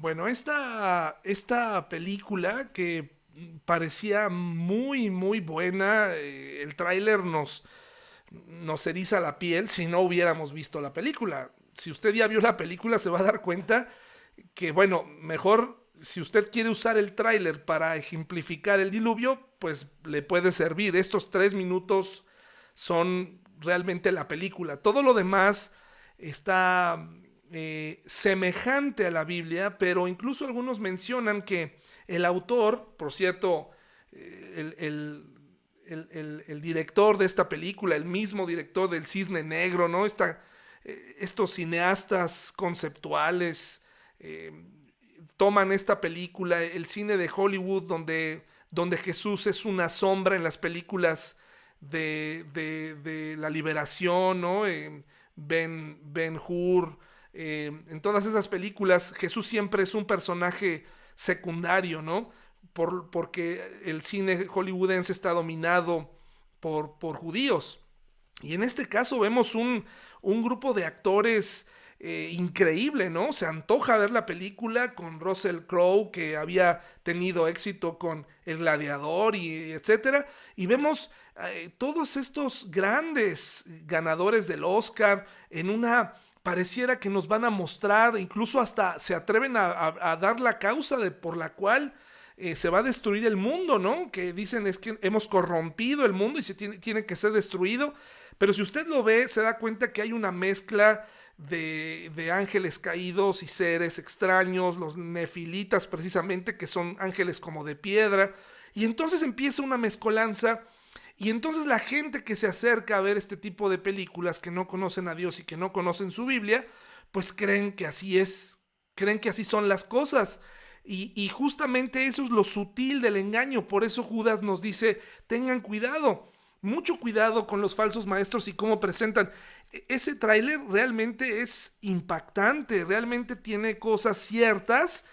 Bueno, esta, esta película que parecía muy, muy buena. Eh, el tráiler nos, nos eriza la piel si no hubiéramos visto la película. Si usted ya vio la película, se va a dar cuenta que, bueno, mejor si usted quiere usar el tráiler para ejemplificar el diluvio, pues le puede servir. Estos tres minutos son realmente la película. Todo lo demás está eh, semejante a la Biblia, pero incluso algunos mencionan que el autor, por cierto, eh, el, director de esta película, el mismo director del Cisne Negro, ¿no? Eh, estos cineastas conceptuales toman esta película, el cine de Hollywood, donde, donde Jesús es una sombra en las películas de, de, la liberación, ¿no? ben, ben Hur, en todas esas películas, Jesús siempre es un personaje secundario, ¿no? Por, porque el cine hollywoodense está dominado por, por judíos. Y en este caso vemos un, un grupo de actores eh, increíble, ¿no? Se antoja ver la película con Russell Crowe, que había tenido éxito con El Gladiador y etcétera. Y vemos eh, todos estos grandes ganadores del Oscar en una pareciera que nos van a mostrar, incluso hasta se atreven a, dar la causa de por la cual eh, se va a destruir el mundo, ¿no? Que dicen es que hemos corrompido el mundo y se tiene, tiene que ser destruido. Pero si usted lo ve, se da cuenta que hay una mezcla de, de, ángeles caídos y seres extraños, los nefilitas precisamente, que son ángeles como de piedra. Y entonces empieza una mezcolanza y entonces la gente que se acerca a ver este tipo de películas que no conocen a Dios y que no conocen su Biblia, pues creen que así es, creen que así son las cosas. Y, justamente eso es lo sutil del engaño. Por eso Judas nos dice, tengan cuidado, mucho cuidado con los falsos maestros y cómo presentan. E, ese tráiler realmente es impactante, realmente tiene cosas ciertas,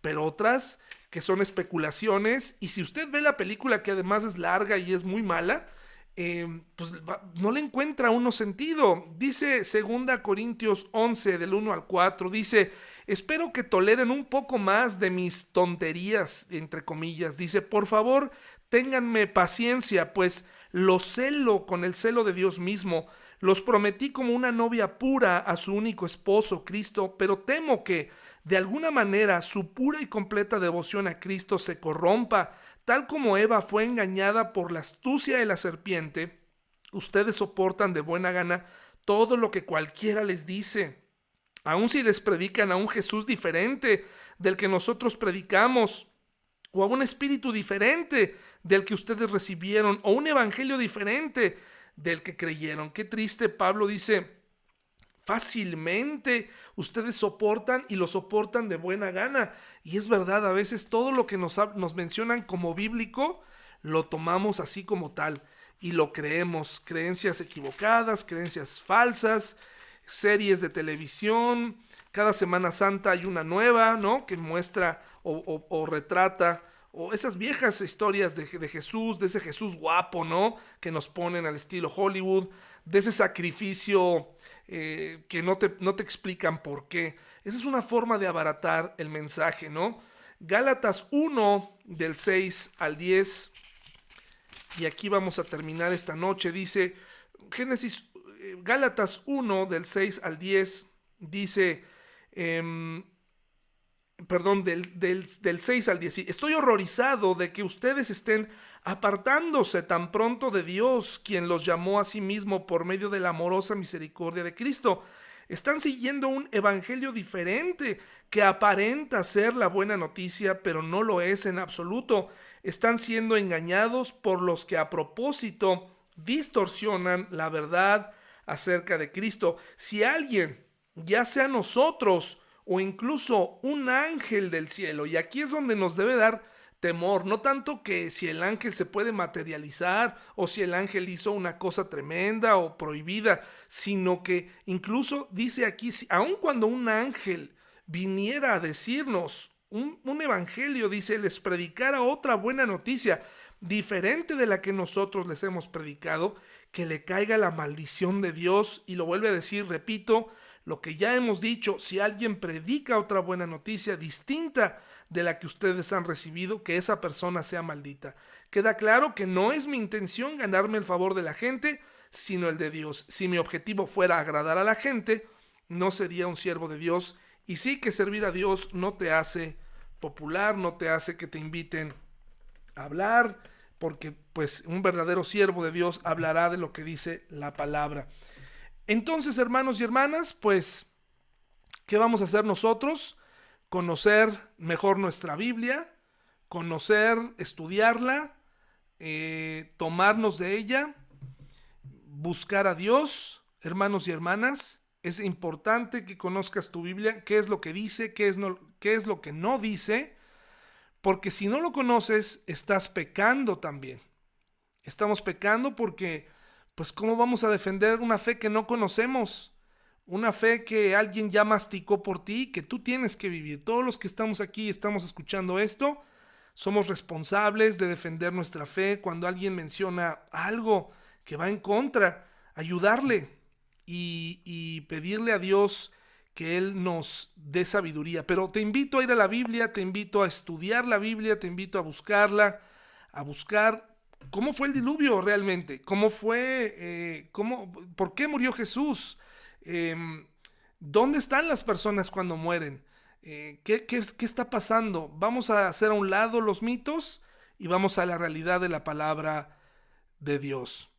pero otras que son especulaciones. Y si usted ve la película, que además es larga y es muy mala, em, pues no le encuentra uno sentido. Dice 2 Corintios 11 del 1 al 4, dice, espero que toleren un poco más de mis tonterías, entre comillas. Dice, por favor, ténganme paciencia, pues lo celo con el celo de Dios mismo. Los prometí como una novia pura a su único esposo, Cristo, pero temo que de alguna manera su pura y completa devoción a Cristo se corrompa, tal como Eva fue engañada por la astucia de la serpiente, ustedes soportan de buena gana todo lo que cualquiera les dice. Aun si les predican a un Jesús diferente del que nosotros predicamos, o a un espíritu diferente del que ustedes recibieron, o un evangelio diferente del que creyeron. Qué triste, Pablo dice, fácilmente. Ustedes soportan y lo soportan de buena gana. Y es verdad, a veces todo lo que nos, nos mencionan como bíblico, lo tomamos así como tal y lo creemos. Creencias equivocadas, creencias falsas, series de televisión. Cada Semana Santa hay una nueva, ¿no? Que muestra o, retrata o esas viejas historias de, de, Jesús, de ese Jesús guapo, ¿no? Que nos ponen al estilo Hollywood, de ese sacrificio eh, que no te, explican por qué. Esa es una forma de abaratar el mensaje, ¿no? Gálatas 1 del 6 al 10, y aquí vamos a terminar esta noche, dice eh, Gálatas 1 del 6 al 10, dice, em, perdón, del, del, del 6 al 10, estoy horrorizado de que ustedes estén apartándose tan pronto de Dios, quien los llamó a sí mismo por medio de la amorosa misericordia de Cristo. Están siguiendo un evangelio diferente que aparenta ser la buena noticia, pero no lo es en absoluto. Están siendo engañados por los que a propósito distorsionan la verdad acerca de Cristo. Si alguien, ya sea nosotros o incluso un ángel del cielo, y aquí es donde nos debe dar temor, no tanto que si el ángel se puede materializar o si el ángel hizo una cosa tremenda o prohibida, sino que incluso dice aquí, aun cuando un ángel viniera a decirnos un, un evangelio, dice, les predicara otra buena noticia, diferente de la que nosotros les hemos predicado, que le caiga la maldición de Dios, y lo vuelve a decir, repito, lo que ya hemos dicho, si alguien predica otra buena noticia distinta de la que ustedes han recibido, que esa persona sea maldita. Queda claro que no es mi intención ganarme el favor de la gente, sino el de Dios. Si mi objetivo fuera agradar a la gente, no sería un siervo de Dios. Y sí que servir a Dios no te hace popular, no te hace que te inviten a hablar, porque pues un verdadero siervo de Dios hablará de lo que dice la palabra. Entonces, hermanos y hermanas, pues, ¿qué vamos a hacer nosotros? Conocer mejor nuestra Biblia, conocer, estudiarla, eh, tomarnos de ella, buscar a Dios, hermanos y hermanas. Es importante que conozcas tu Biblia, qué es lo que dice, qué es, qué es lo que no dice, porque si no lo conoces, estás pecando también. Estamos pecando porque pues ¿cómo vamos a defender una fe que no conocemos? Una fe que alguien ya masticó por ti, que tú tienes que vivir. Todos los que estamos aquí estamos escuchando esto, somos responsables de defender nuestra fe. Cuando alguien menciona algo que va en contra, ayudarle y, y pedirle a Dios que Él nos dé sabiduría. Pero te invito a ir a la Biblia, te invito a estudiar la Biblia, te invito a buscarla, a buscar ¿Cómo fue el diluvio realmente? ¿Cómo fue? Eh, cómo, ¿Por qué murió Jesús? Em, ¿Dónde están las personas cuando mueren? Eh, ¿qué, qué, qué está pasando? Vamos a hacer a un lado los mitos y vamos a la realidad de la palabra de Dios.